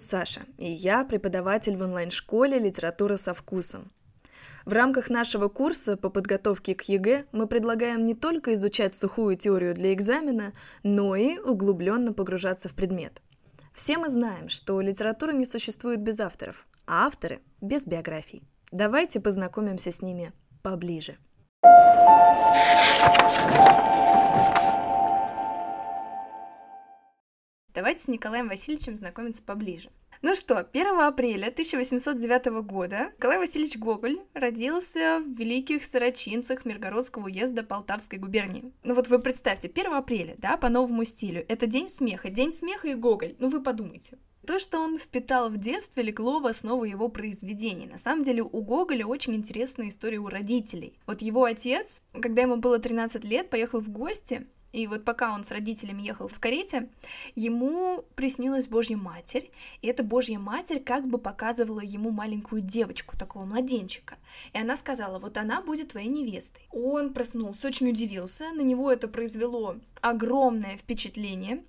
Зовут Саша, и я преподаватель в онлайн-школе «Литература со вкусом». В рамках нашего курса по подготовке к ЕГЭ мы предлагаем не только изучать сухую теорию для экзамена, но и углубленно погружаться в предмет. Все мы знаем, что литература не существует без авторов, а авторы – без биографий. Давайте познакомимся с ними поближе. Давайте с Николаем Васильевичем знакомиться поближе. Ну что, 1 апреля 1809 года Николай Васильевич Гоголь родился в Великих Сорочинцах Миргородского уезда Полтавской губернии. Ну вот вы представьте, 1 апреля, да, по новому стилю, это день смеха, день смеха и Гоголь, ну вы подумайте. То, что он впитал в детстве, легло в основу его произведений. На самом деле у Гоголя очень интересная история у родителей. Вот его отец, когда ему было 13 лет, поехал в гости и вот пока он с родителями ехал в карете, ему приснилась Божья Матерь, и эта Божья Матерь как бы показывала ему маленькую девочку, такого младенчика. И она сказала, вот она будет твоей невестой. Он проснулся, очень удивился, на него это произвело огромное впечатление.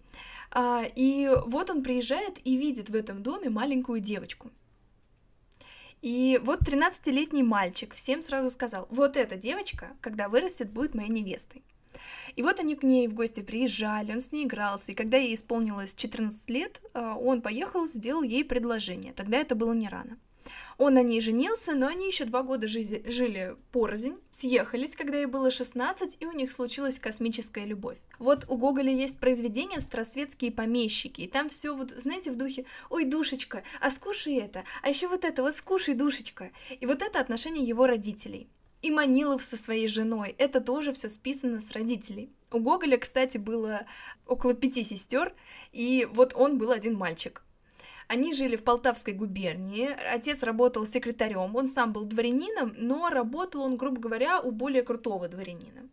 А, и вот он приезжает и видит в этом доме маленькую девочку. И вот 13-летний мальчик всем сразу сказал, вот эта девочка, когда вырастет, будет моей невестой. И вот они к ней в гости приезжали, он с ней игрался, и когда ей исполнилось 14 лет, а, он поехал, сделал ей предложение. Тогда это было не рано. Он на ней женился, но они еще два года жили, жили порознь, съехались, когда ей было 16, и у них случилась космическая любовь. Вот у Гоголя есть произведение «Старосветские помещики», и там все вот, знаете, в духе «Ой, душечка, а скушай это, а еще вот это, вот скушай, душечка». И вот это отношение его родителей. И Манилов со своей женой. Это тоже все списано с родителей. У Гоголя, кстати, было около пяти сестер, и вот он был один мальчик. Они жили в Полтавской губернии, отец работал секретарем, он сам был дворянином, но работал он, грубо говоря, у более крутого дворянина.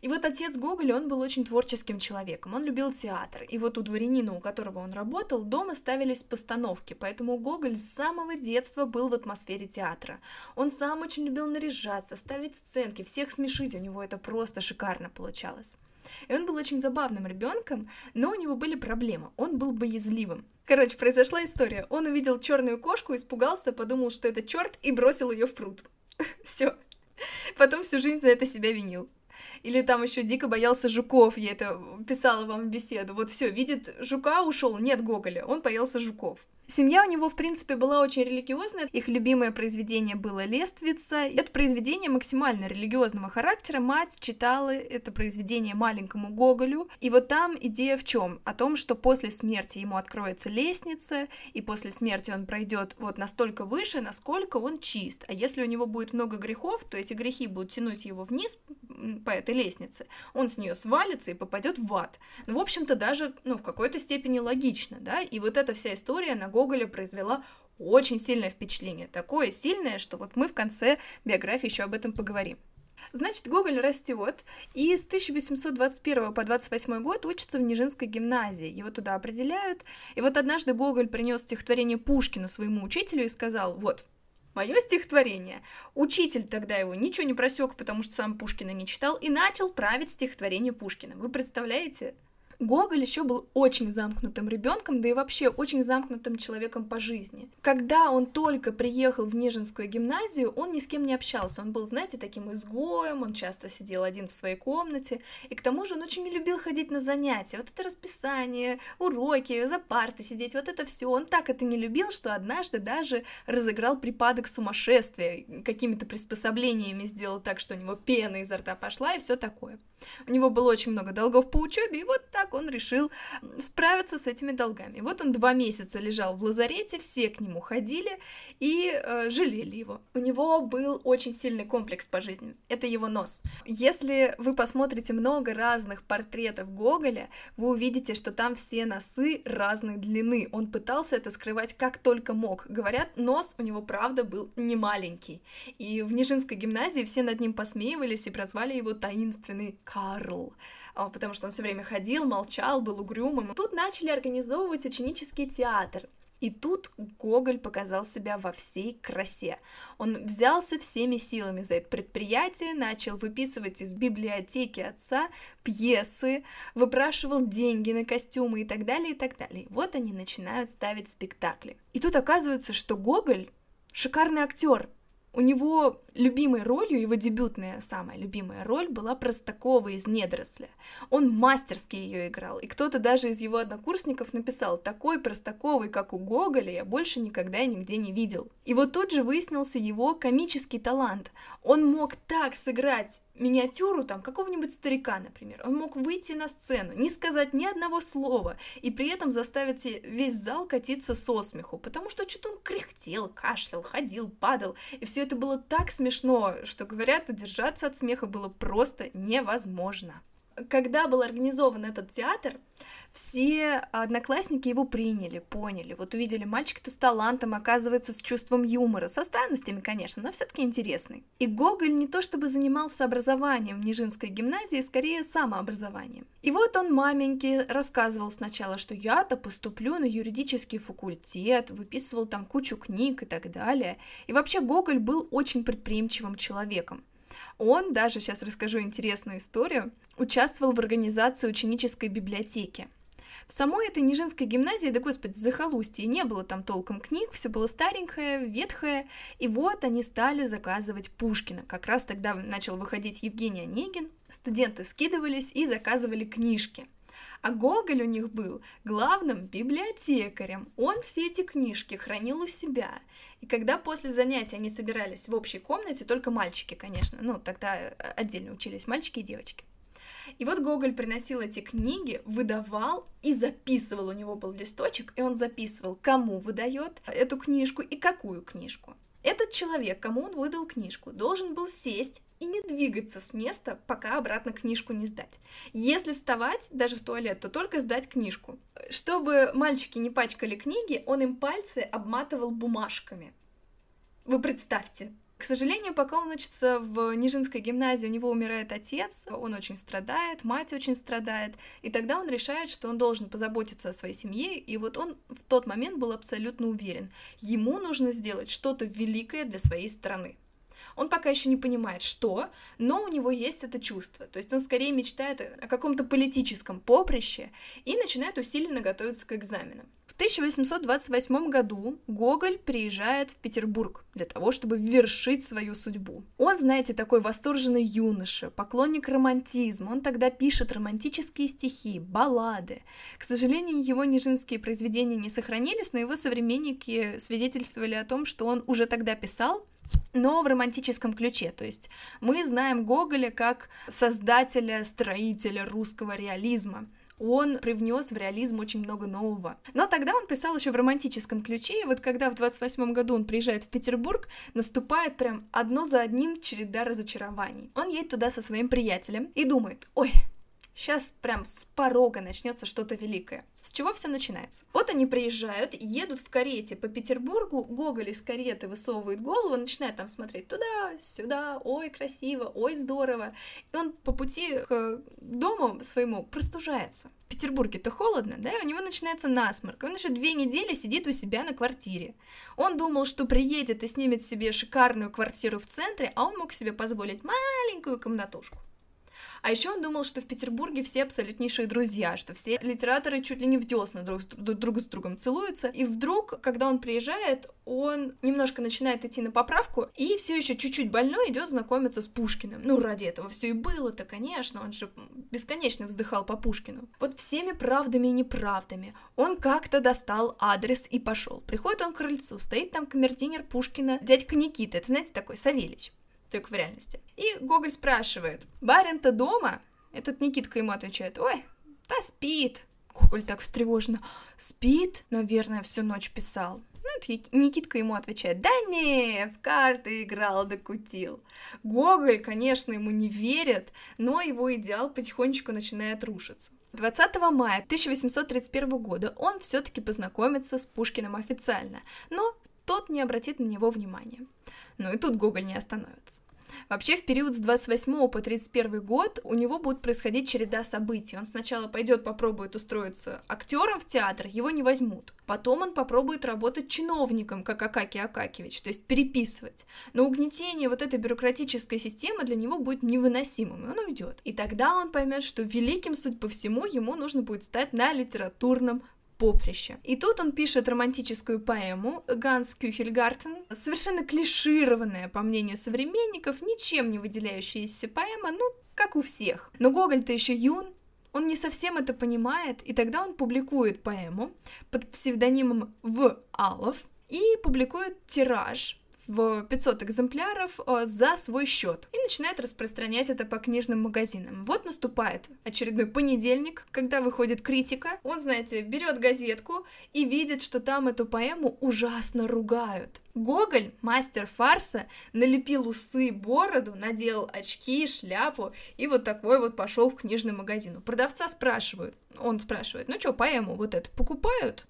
И вот отец Гоголя, он был очень творческим человеком, он любил театр. И вот у дворянина, у которого он работал, дома ставились постановки, поэтому Гоголь с самого детства был в атмосфере театра. Он сам очень любил наряжаться, ставить сценки, всех смешить, у него это просто шикарно получалось. И он был очень забавным ребенком, но у него были проблемы, он был боязливым. Короче, произошла история. Он увидел черную кошку, испугался, подумал, что это черт, и бросил ее в пруд. Все. Потом всю жизнь за это себя винил. Или там еще дико боялся жуков, я это писала вам в беседу. Вот все, видит жука, ушел, нет Гоголя, он боялся жуков. Семья у него, в принципе, была очень религиозная. Их любимое произведение было «Лествица». Это произведение максимально религиозного характера. Мать читала это произведение маленькому Гоголю. И вот там идея в чем? О том, что после смерти ему откроется лестница, и после смерти он пройдет вот настолько выше, насколько он чист. А если у него будет много грехов, то эти грехи будут тянуть его вниз по этой лестнице. Он с нее свалится и попадет в ад. Ну, в общем-то, даже ну, в какой-то степени логично, да? И вот эта вся история на Гоголя произвела очень сильное впечатление. Такое сильное, что вот мы в конце биографии еще об этом поговорим. Значит, Гоголь растет и с 1821 по 28 год учится в Нижинской гимназии. Его туда определяют. И вот однажды Гоголь принес стихотворение Пушкина своему учителю и сказал, вот, мое стихотворение. Учитель тогда его ничего не просек, потому что сам Пушкина не читал, и начал править стихотворение Пушкина. Вы представляете? Гоголь еще был очень замкнутым ребенком, да и вообще очень замкнутым человеком по жизни. Когда он только приехал в Нижинскую гимназию, он ни с кем не общался. Он был, знаете, таким изгоем, он часто сидел один в своей комнате, и к тому же он очень не любил ходить на занятия. Вот это расписание, уроки, за парты сидеть, вот это все. Он так это не любил, что однажды даже разыграл припадок сумасшествия, какими-то приспособлениями сделал так, что у него пена изо рта пошла и все такое. У него было очень много долгов по учебе, и вот так он решил справиться с этими долгами. Вот он два месяца лежал в лазарете, все к нему ходили и э, жалели его. У него был очень сильный комплекс по жизни. Это его нос. Если вы посмотрите много разных портретов Гоголя, вы увидите, что там все носы разной длины. Он пытался это скрывать как только мог. Говорят, нос у него правда был не маленький. И в Нижинской гимназии все над ним посмеивались и прозвали его таинственный Карл, а, потому что он все время ходил, молчал, был угрюмым. Тут начали организовывать ученический театр. И тут Гоголь показал себя во всей красе. Он взялся всеми силами за это предприятие, начал выписывать из библиотеки отца пьесы, выпрашивал деньги на костюмы и так далее, и так далее. Вот они начинают ставить спектакли. И тут оказывается, что Гоголь шикарный актер, у него любимой ролью, его дебютная самая любимая роль была Простакова из «Недоросля». Он мастерски ее играл, и кто-то даже из его однокурсников написал «Такой Простаковый, как у Гоголя, я больше никогда нигде не видел». И вот тут же выяснился его комический талант. Он мог так сыграть миниатюру там какого-нибудь старика, например. Он мог выйти на сцену, не сказать ни одного слова, и при этом заставить весь зал катиться со смеху, потому что что-то он кряхтел, кашлял, ходил, падал, и все это было так смешно, что, говорят, удержаться от смеха было просто невозможно когда был организован этот театр, все одноклассники его приняли, поняли. Вот увидели, мальчик-то с талантом, оказывается, с чувством юмора, со странностями, конечно, но все-таки интересный. И Гоголь не то чтобы занимался образованием в Нижинской гимназии, скорее самообразованием. И вот он маменьке рассказывал сначала, что я-то поступлю на юридический факультет, выписывал там кучу книг и так далее. И вообще Гоголь был очень предприимчивым человеком. Он, даже сейчас расскажу интересную историю, участвовал в организации ученической библиотеки. В самой этой Нижинской гимназии, да господи, захолустье, не было там толком книг, все было старенькое, ветхое, и вот они стали заказывать Пушкина. Как раз тогда начал выходить Евгений Онегин, студенты скидывались и заказывали книжки – а Гоголь у них был главным библиотекарем. Он все эти книжки хранил у себя. И когда после занятий они собирались в общей комнате, только мальчики, конечно, ну, тогда э, отдельно учились мальчики и девочки. И вот Гоголь приносил эти книги, выдавал и записывал. У него был листочек, и он записывал, кому выдает эту книжку и какую книжку. Этот человек, кому он выдал книжку, должен был сесть и не двигаться с места, пока обратно книжку не сдать. Если вставать даже в туалет, то только сдать книжку. Чтобы мальчики не пачкали книги, он им пальцы обматывал бумажками. Вы представьте, к сожалению, пока он учится в Нижинской гимназии, у него умирает отец, он очень страдает, мать очень страдает, и тогда он решает, что он должен позаботиться о своей семье, и вот он в тот момент был абсолютно уверен, ему нужно сделать что-то великое для своей страны. Он пока еще не понимает, что, но у него есть это чувство. То есть он скорее мечтает о каком-то политическом поприще и начинает усиленно готовиться к экзаменам. 1828 году Гоголь приезжает в Петербург для того, чтобы вершить свою судьбу. Он, знаете, такой восторженный юноша, поклонник романтизма. Он тогда пишет романтические стихи, баллады. К сожалению, его нижинские произведения не сохранились, но его современники свидетельствовали о том, что он уже тогда писал, но в романтическом ключе. То есть мы знаем Гоголя как создателя, строителя русского реализма он привнес в реализм очень много нового. Но тогда он писал еще в романтическом ключе, и вот когда в 28 году он приезжает в Петербург, наступает прям одно за одним череда разочарований. Он едет туда со своим приятелем и думает, ой, Сейчас прям с порога начнется что-то великое. С чего все начинается? Вот они приезжают, едут в карете по Петербургу, Гоголь из кареты высовывает голову, начинает там смотреть туда, сюда, ой, красиво, ой, здорово. И он по пути к дому своему простужается. В Петербурге-то холодно, да, у него начинается насморк, он еще две недели сидит у себя на квартире. Он думал, что приедет и снимет себе шикарную квартиру в центре, а он мог себе позволить маленькую комнатушку. А еще он думал, что в Петербурге все абсолютнейшие друзья, что все литераторы чуть ли не в десна друг, друг с другом целуются. И вдруг, когда он приезжает, он немножко начинает идти на поправку и все еще чуть-чуть больной идет знакомиться с Пушкиным. Ну, ради этого все и было-то, конечно, он же бесконечно вздыхал по Пушкину. Вот всеми правдами и неправдами он как-то достал адрес и пошел. Приходит он к крыльцу, стоит там камердинер Пушкина, дядька Никита, это, знаете, такой Савельич только в реальности. И Гоголь спрашивает, барин-то дома? И тут Никитка ему отвечает, ой, да спит. Гоголь так встревоженно, спит? Наверное, всю ночь писал. Ну, Никитка ему отвечает, да не, в карты играл, докутил. Гоголь, конечно, ему не верит, но его идеал потихонечку начинает рушиться. 20 мая 1831 года он все-таки познакомится с Пушкиным официально, но тот не обратит на него внимания. Но и тут Гоголь не остановится. Вообще, в период с 28 по 31 год у него будет происходить череда событий. Он сначала пойдет попробует устроиться актером в театр, его не возьмут. Потом он попробует работать чиновником, как Акаки Акакевич, то есть переписывать. Но угнетение вот этой бюрократической системы для него будет невыносимым, и он уйдет. И тогда он поймет, что великим, суть по всему, ему нужно будет стать на литературном поприще. И тут он пишет романтическую поэму «Ганс Кюхельгартен», совершенно клишированная, по мнению современников, ничем не выделяющаяся поэма, ну, как у всех. Но Гоголь-то еще юн, он не совсем это понимает, и тогда он публикует поэму под псевдонимом В. Алов и публикует тираж в 500 экземпляров э, за свой счет и начинает распространять это по книжным магазинам. Вот наступает очередной понедельник, когда выходит критика. Он, знаете, берет газетку и видит, что там эту поэму ужасно ругают. Гоголь, мастер фарса, налепил усы, бороду, надел очки, шляпу и вот такой вот пошел в книжный магазин. Продавца спрашивают, он спрашивает, ну что, поэму вот эту покупают?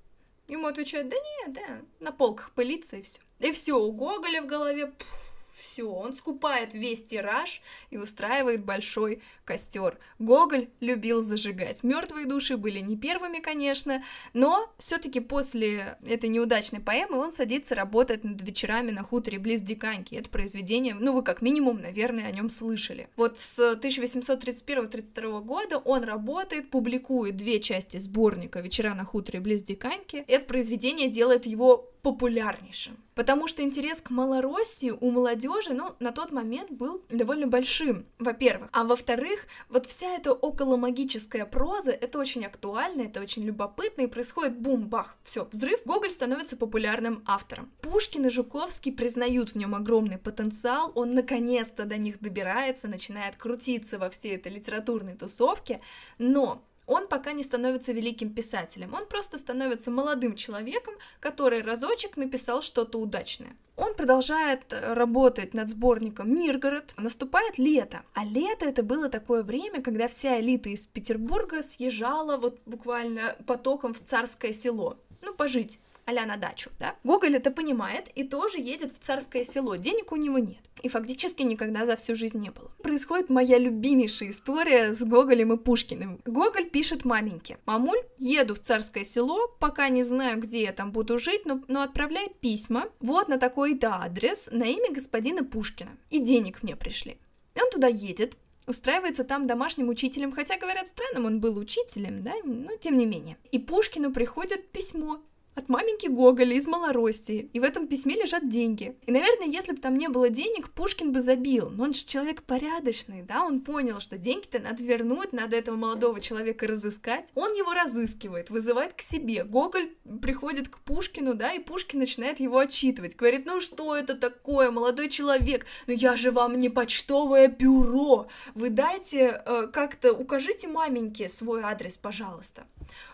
Ему отвечают, да нет, да, на полках пылится и все. И все, у Гоголя в голове, пфф, все, он скупает весь тираж и устраивает большой костер. Гоголь любил зажигать. Мертвые души были не первыми, конечно, но все-таки после этой неудачной поэмы он садится работать над вечерами на хуторе близ Диканьки. Это произведение, ну вы как минимум, наверное, о нем слышали. Вот с 1831-32 года он работает, публикует две части сборника «Вечера на хуторе близ Диканьки». Это произведение делает его популярнейшим. Потому что интерес к Малороссии у молодежи, ну, на тот момент был довольно большим, во-первых. А во-вторых, вот вся эта околомагическая проза, это очень актуально, это очень любопытно, и происходит бум-бах, все, взрыв, Гоголь становится популярным автором. Пушкин и Жуковский признают в нем огромный потенциал, он наконец-то до них добирается, начинает крутиться во всей этой литературной тусовке, но он пока не становится великим писателем, он просто становится молодым человеком, который разочек написал что-то удачное. Он продолжает работать над сборником «Миргород». Наступает лето. А лето это было такое время, когда вся элита из Петербурга съезжала вот буквально потоком в царское село. Ну, пожить а на дачу, да? Гоголь это понимает и тоже едет в царское село, денег у него нет. И фактически никогда за всю жизнь не было. Происходит моя любимейшая история с Гоголем и Пушкиным. Гоголь пишет маменьке. «Мамуль, еду в царское село, пока не знаю, где я там буду жить, но, но отправляй письма вот на такой-то адрес на имя господина Пушкина. И денег мне пришли». И он туда едет, устраивается там домашним учителем, хотя, говорят, странным он был учителем, да, но тем не менее. И Пушкину приходит письмо от маменьки Гоголя из Малороссии, и в этом письме лежат деньги. И, наверное, если бы там не было денег, Пушкин бы забил, но он же человек порядочный, да, он понял, что деньги-то надо вернуть, надо этого молодого человека разыскать. Он его разыскивает, вызывает к себе. Гоголь приходит к Пушкину, да, и Пушкин начинает его отчитывать, говорит, ну что это такое, молодой человек, ну я же вам не почтовое бюро, вы дайте э, как-то, укажите маменьке свой адрес, пожалуйста.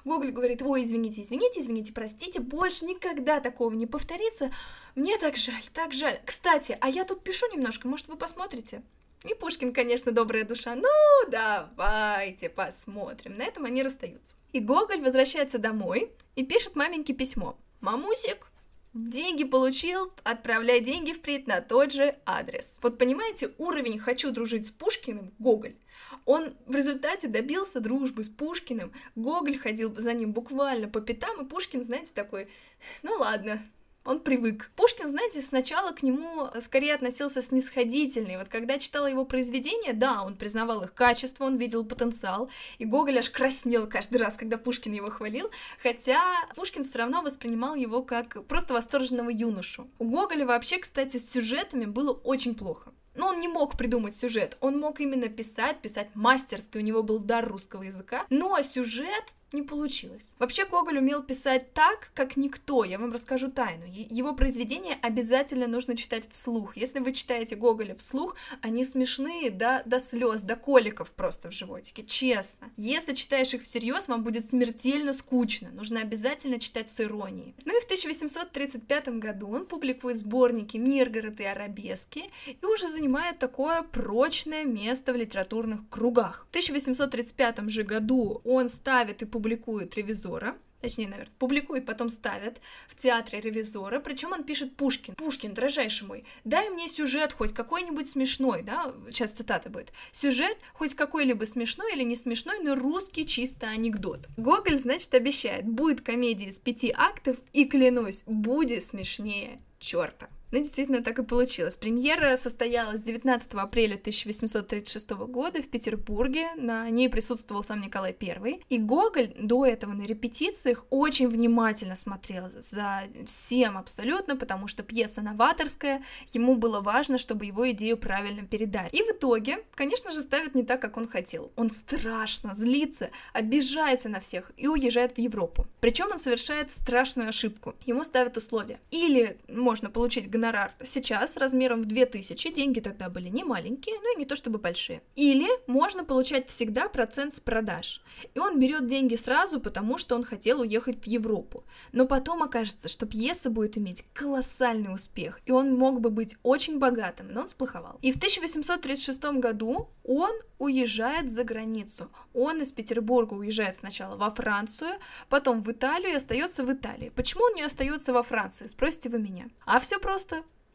Гоголь говорит, ой, извините, извините, извините, простите, больше никогда такого не повторится. Мне так жаль, так жаль. Кстати, а я тут пишу немножко, может, вы посмотрите? И Пушкин, конечно, добрая душа. Ну, давайте посмотрим. На этом они расстаются. И Гоголь возвращается домой и пишет маменьке письмо. «Мамусик, Деньги получил, отправляй деньги впредь на тот же адрес. Вот понимаете, уровень «хочу дружить с Пушкиным» Гоголь. Он в результате добился дружбы с Пушкиным. Гоголь ходил за ним буквально по пятам, и Пушкин, знаете, такой, ну ладно, он привык. Пушкин, знаете, сначала к нему скорее относился снисходительно. Вот когда читала его произведения, да, он признавал их качество, он видел потенциал, и Гоголь аж краснел каждый раз, когда Пушкин его хвалил, хотя Пушкин все равно воспринимал его как просто восторженного юношу. У Гоголя вообще, кстати, с сюжетами было очень плохо. Но он не мог придумать сюжет, он мог именно писать, писать мастерски, у него был дар русского языка, но сюжет не получилось. Вообще Гоголь умел писать так, как никто. Я вам расскажу тайну. Его произведения обязательно нужно читать вслух. Если вы читаете Гоголя вслух, они смешные до, до слез, до коликов просто в животике. Честно. Если читаешь их всерьез, вам будет смертельно скучно. Нужно обязательно читать с иронией. Ну и в 1835 году он публикует сборники «Миргород» и «Арабески» и уже занимает такое прочное место в литературных кругах. В 1835 же году он ставит и публикует публикует «Ревизора». точнее, наверное, публикует, потом ставят в театре ревизора, причем он пишет Пушкин. Пушкин, дрожайший мой, дай мне сюжет хоть какой-нибудь смешной, да, сейчас цитата будет. Сюжет хоть какой-либо смешной или не смешной, но русский чисто анекдот. Гоголь, значит, обещает, будет комедия из пяти актов, и клянусь, будет смешнее черта. Ну, действительно, так и получилось. Премьера состоялась 19 апреля 1836 года в Петербурге. На ней присутствовал сам Николай I. И Гоголь до этого на репетициях очень внимательно смотрел за всем абсолютно, потому что пьеса новаторская, ему было важно, чтобы его идею правильно передали. И в итоге, конечно же, ставит не так, как он хотел. Он страшно злится, обижается на всех и уезжает в Европу. Причем он совершает страшную ошибку. Ему ставят условия. Или можно получить гонорар гонорар сейчас размером в 2000, деньги тогда были не маленькие, но и не то чтобы большие. Или можно получать всегда процент с продаж. И он берет деньги сразу, потому что он хотел уехать в Европу. Но потом окажется, что пьеса будет иметь колоссальный успех, и он мог бы быть очень богатым, но он сплоховал. И в 1836 году он уезжает за границу. Он из Петербурга уезжает сначала во Францию, потом в Италию и остается в Италии. Почему он не остается во Франции, спросите вы меня. А все просто.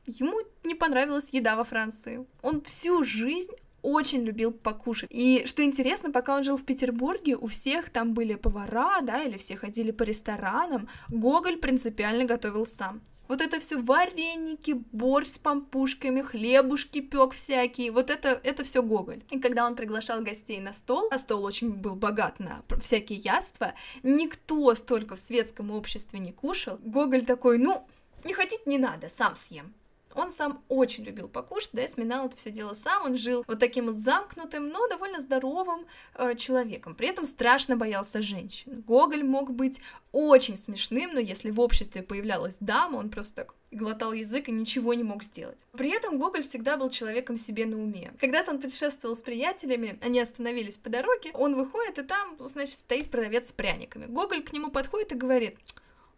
Ему не понравилась еда во Франции. Он всю жизнь очень любил покушать. И что интересно, пока он жил в Петербурге, у всех там были повара, да, или все ходили по ресторанам, Гоголь принципиально готовил сам. Вот это все вареники, борщ с пампушками, хлебушки пек всякие. Вот это, это все Гоголь. И когда он приглашал гостей на стол, а стол очень был богат на всякие яства, никто столько в светском обществе не кушал. Гоголь такой, ну, не хотите, не надо, сам съем. Он сам очень любил покушать, да, и сминал это все дело сам. Он жил вот таким вот замкнутым, но довольно здоровым э, человеком. При этом страшно боялся женщин. Гоголь мог быть очень смешным, но если в обществе появлялась дама, он просто так глотал язык и ничего не мог сделать. При этом Гоголь всегда был человеком себе на уме. Когда-то он путешествовал с приятелями, они остановились по дороге, он выходит, и там, значит, стоит продавец с пряниками. Гоголь к нему подходит и говорит,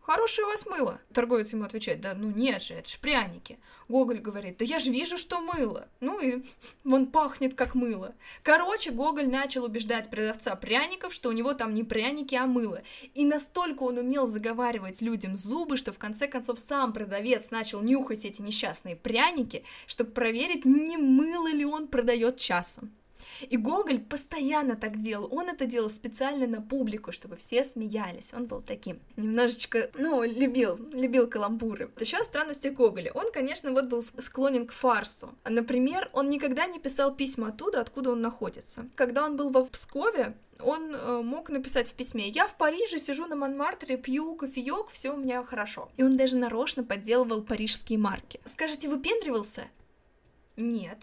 Хорошее у вас мыло. Торговец ему отвечает, да ну нет же, это ж пряники. Гоголь говорит, да я же вижу, что мыло. Ну и он пахнет как мыло. Короче, Гоголь начал убеждать продавца пряников, что у него там не пряники, а мыло. И настолько он умел заговаривать людям зубы, что в конце концов сам продавец начал нюхать эти несчастные пряники, чтобы проверить, не мыло ли он продает часом. И Гоголь постоянно так делал. Он это делал специально на публику, чтобы все смеялись. Он был таким. Немножечко, ну, любил, любил каламбуры. Еще о странности Гоголя. Он, конечно, вот был склонен к фарсу. Например, он никогда не писал письма оттуда, откуда он находится. Когда он был во Пскове, он э, мог написать в письме «Я в Париже, сижу на Монмартре, пью кофеек, все у меня хорошо». И он даже нарочно подделывал парижские марки. Скажите, выпендривался? Нет.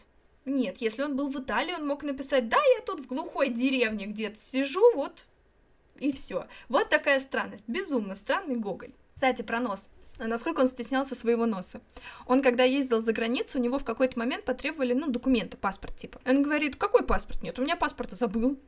Нет, если он был в Италии, он мог написать, да, я тут в глухой деревне где-то сижу, вот, и все. Вот такая странность. Безумно странный Гоголь. Кстати, про нос. Насколько он стеснялся своего носа. Он, когда ездил за границу, у него в какой-то момент потребовали, ну, документы, паспорт типа. Он говорит, какой паспорт? Нет, у меня паспорта забыл.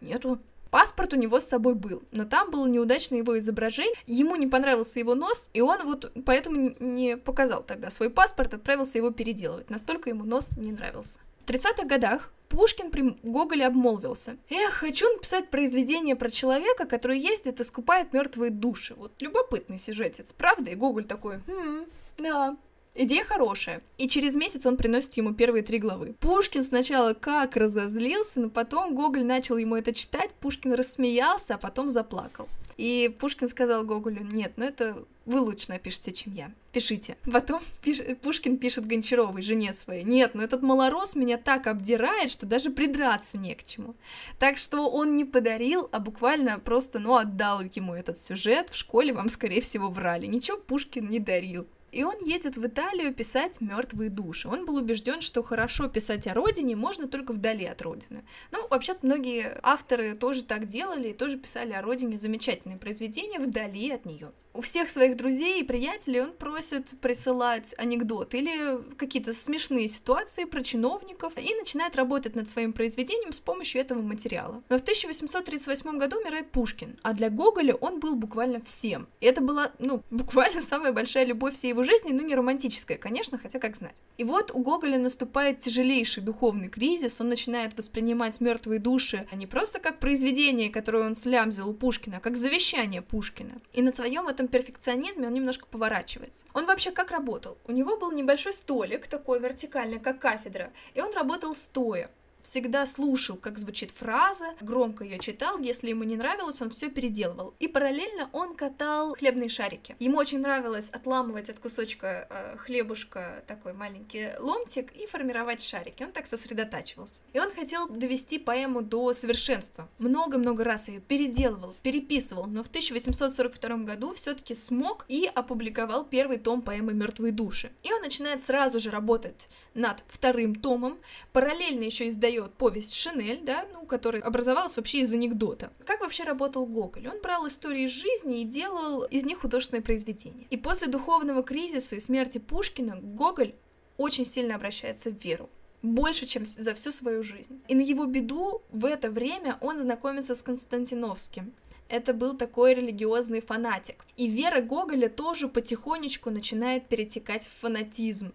Нету. Паспорт у него с собой был, но там было неудачное его изображение, ему не понравился его нос, и он вот поэтому не показал тогда свой паспорт, отправился его переделывать, настолько ему нос не нравился. В 30-х годах Пушкин при Гоголе обмолвился. Эх, хочу написать произведение про человека, который ездит и скупает мертвые души. Вот любопытный сюжетец, правда? И Гоголь такой, хм, да, Идея хорошая. И через месяц он приносит ему первые три главы. Пушкин сначала как разозлился, но потом Гоголь начал ему это читать, Пушкин рассмеялся, а потом заплакал. И Пушкин сказал Гоголю, нет, ну это вы лучше напишите, чем я. Пишите. Потом пиш... Пушкин пишет Гончаровой, жене своей. Нет, ну этот малорос меня так обдирает, что даже придраться не к чему. Так что он не подарил, а буквально просто, ну, отдал ему этот сюжет. В школе вам, скорее всего, врали. Ничего Пушкин не дарил. И он едет в Италию писать мертвые души. Он был убежден, что хорошо писать о родине можно только вдали от родины. Ну, вообще-то многие авторы тоже так делали и тоже писали о родине замечательные произведения вдали от нее у всех своих друзей и приятелей он просит присылать анекдоты или какие-то смешные ситуации про чиновников и начинает работать над своим произведением с помощью этого материала. Но в 1838 году умирает Пушкин, а для Гоголя он был буквально всем. И это была, ну, буквально самая большая любовь всей его жизни, ну, не романтическое, конечно, хотя как знать. И вот у Гоголя наступает тяжелейший духовный кризис, он начинает воспринимать мертвые души не просто как произведение, которое он слямзил у Пушкина, а как завещание Пушкина. И на своем этом перфекционизме он немножко поворачивается. Он вообще как работал? У него был небольшой столик, такой вертикальный, как кафедра, и он работал стоя всегда слушал, как звучит фраза, громко ее читал, если ему не нравилось, он все переделывал. И параллельно он катал хлебные шарики. Ему очень нравилось отламывать от кусочка э, хлебушка такой маленький ломтик и формировать шарики. Он так сосредотачивался. И он хотел довести поэму до совершенства. Много-много раз ее переделывал, переписывал, но в 1842 году все-таки смог и опубликовал первый том поэмы «Мертвые души». И он начинает сразу же работать над вторым томом, параллельно еще издает издает повесть «Шинель», да, ну, которая образовалась вообще из анекдота. Как вообще работал Гоголь? Он брал истории из жизни и делал из них художественное произведение. И после духовного кризиса и смерти Пушкина Гоголь очень сильно обращается в веру больше, чем за всю свою жизнь. И на его беду в это время он знакомится с Константиновским. Это был такой религиозный фанатик. И вера Гоголя тоже потихонечку начинает перетекать в фанатизм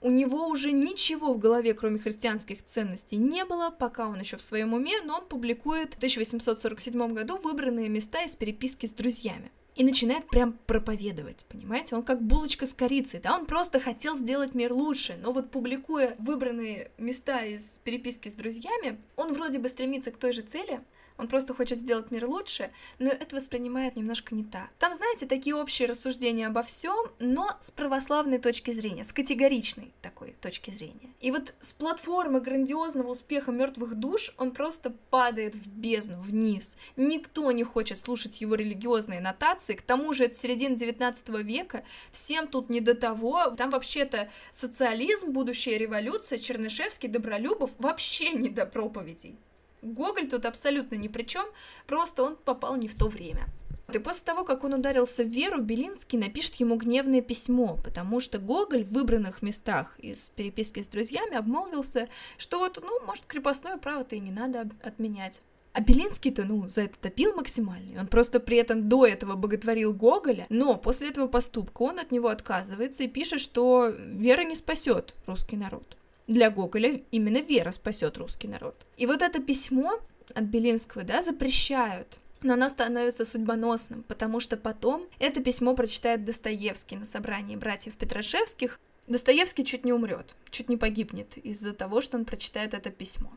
у него уже ничего в голове, кроме христианских ценностей, не было, пока он еще в своем уме, но он публикует в 1847 году выбранные места из переписки с друзьями и начинает прям проповедовать, понимаете? Он как булочка с корицей, да, он просто хотел сделать мир лучше, но вот публикуя выбранные места из переписки с друзьями, он вроде бы стремится к той же цели, он просто хочет сделать мир лучше, но это воспринимает немножко не так. Там, знаете, такие общие рассуждения обо всем, но с православной точки зрения, с категоричной такой точки зрения. И вот с платформы грандиозного успеха мертвых душ он просто падает в бездну, вниз. Никто не хочет слушать его религиозные нотации, к тому же это середина 19 века, всем тут не до того, там вообще-то социализм, будущая революция, Чернышевский, Добролюбов вообще не до проповедей. Гоголь тут абсолютно ни при чем, просто он попал не в то время. И после того, как он ударился в веру, Белинский напишет ему гневное письмо, потому что Гоголь в выбранных местах из переписки с друзьями обмолвился, что вот, ну, может, крепостное право-то и не надо отменять. А Белинский-то, ну, за это топил максимально. Он просто при этом до этого боготворил Гоголя, но после этого поступка он от него отказывается и пишет, что вера не спасет русский народ для Гоголя именно вера спасет русский народ. И вот это письмо от Белинского, да, запрещают но оно становится судьбоносным, потому что потом это письмо прочитает Достоевский на собрании братьев Петрашевских. Достоевский чуть не умрет, чуть не погибнет из-за того, что он прочитает это письмо.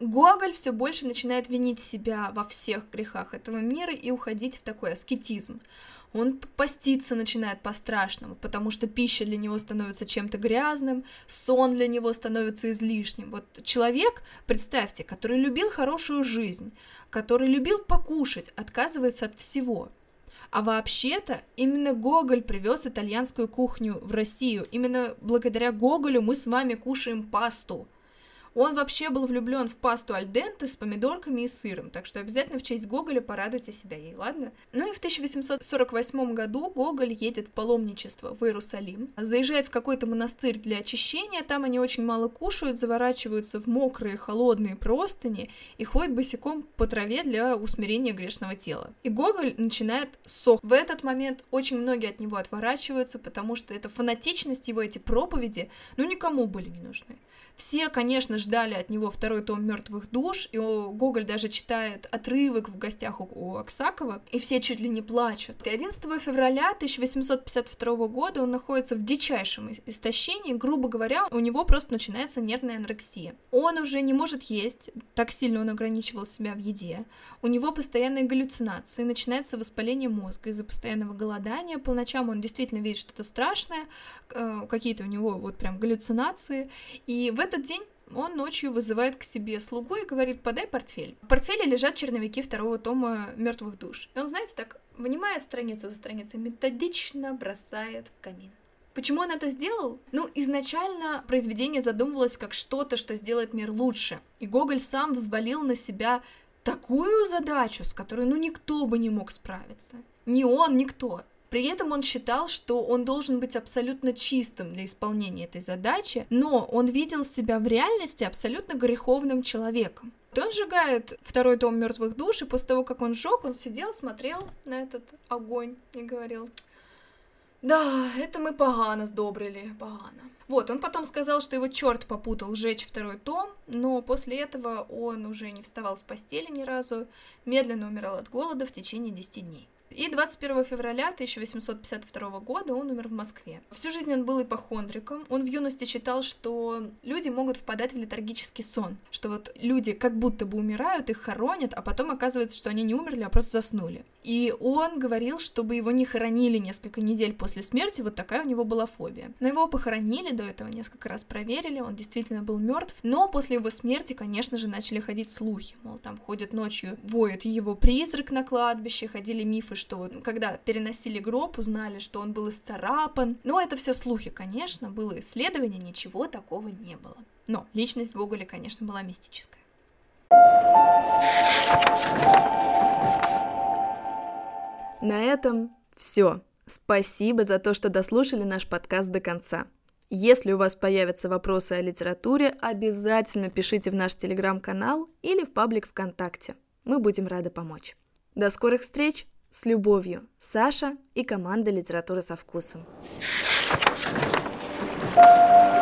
Гоголь все больше начинает винить себя во всех грехах этого мира и уходить в такой аскетизм. Он поститься начинает по-страшному, потому что пища для него становится чем-то грязным, сон для него становится излишним. Вот человек, представьте, который любил хорошую жизнь, который любил покушать, отказывается от всего. А вообще-то именно Гоголь привез итальянскую кухню в Россию. Именно благодаря Гоголю мы с вами кушаем пасту. Он вообще был влюблен в пасту альденте с помидорками и сыром, так что обязательно в честь Гоголя порадуйте себя ей, ладно? Ну и в 1848 году Гоголь едет в паломничество в Иерусалим, заезжает в какой-то монастырь для очищения, там они очень мало кушают, заворачиваются в мокрые холодные простыни и ходят босиком по траве для усмирения грешного тела. И Гоголь начинает сох. В этот момент очень многие от него отворачиваются, потому что эта фанатичность его, эти проповеди, ну никому были не нужны. Все, конечно, ждали от него второй том «Мертвых душ», и Гоголь даже читает отрывок в гостях у, у Аксакова, и все чуть ли не плачут. И 11 февраля 1852 года он находится в дичайшем истощении, грубо говоря, у него просто начинается нервная анорексия. Он уже не может есть, так сильно он ограничивал себя в еде. У него постоянные галлюцинации, начинается воспаление мозга из-за постоянного голодания, по ночам он действительно видит что-то страшное, э, какие-то у него вот прям галлюцинации, и в этот день он ночью вызывает к себе слугу и говорит, подай портфель. В портфеле лежат черновики второго тома «Мертвых душ». И он, знаете, так вынимает страницу за страницей, методично бросает в камин. Почему он это сделал? Ну, изначально произведение задумывалось как что-то, что сделает мир лучше. И Гоголь сам взвалил на себя такую задачу, с которой ну никто бы не мог справиться. Ни он, никто. При этом он считал, что он должен быть абсолютно чистым для исполнения этой задачи, но он видел себя в реальности абсолютно греховным человеком. Он сжигает второй том мертвых душ, и после того, как он сжег, он сидел, смотрел на этот огонь и говорил, Да, это мы погано сдобрили, погано. Вот, он потом сказал, что его черт попутал сжечь второй том, но после этого он уже не вставал с постели ни разу, медленно умирал от голода в течение 10 дней. И 21 февраля 1852 года он умер в Москве. Всю жизнь он был ипохондриком. Он в юности считал, что люди могут впадать в летаргический сон, что вот люди как будто бы умирают, их хоронят, а потом оказывается, что они не умерли, а просто заснули. И он говорил, чтобы его не хоронили несколько недель после смерти, вот такая у него была фобия. Но его похоронили, до этого несколько раз проверили, он действительно был мертв. Но после его смерти, конечно же, начали ходить слухи, мол, там ходят ночью, воет его призрак на кладбище, ходили мифы, что когда переносили гроб, узнали, что он был исцарапан. Но это все слухи, конечно, было исследование, ничего такого не было. Но личность Гоголя, конечно, была мистическая. На этом все. Спасибо за то, что дослушали наш подкаст до конца. Если у вас появятся вопросы о литературе, обязательно пишите в наш телеграм-канал или в паблик ВКонтакте. Мы будем рады помочь. До скорых встреч! С любовью, Саша и команда «Литература со вкусом». thank you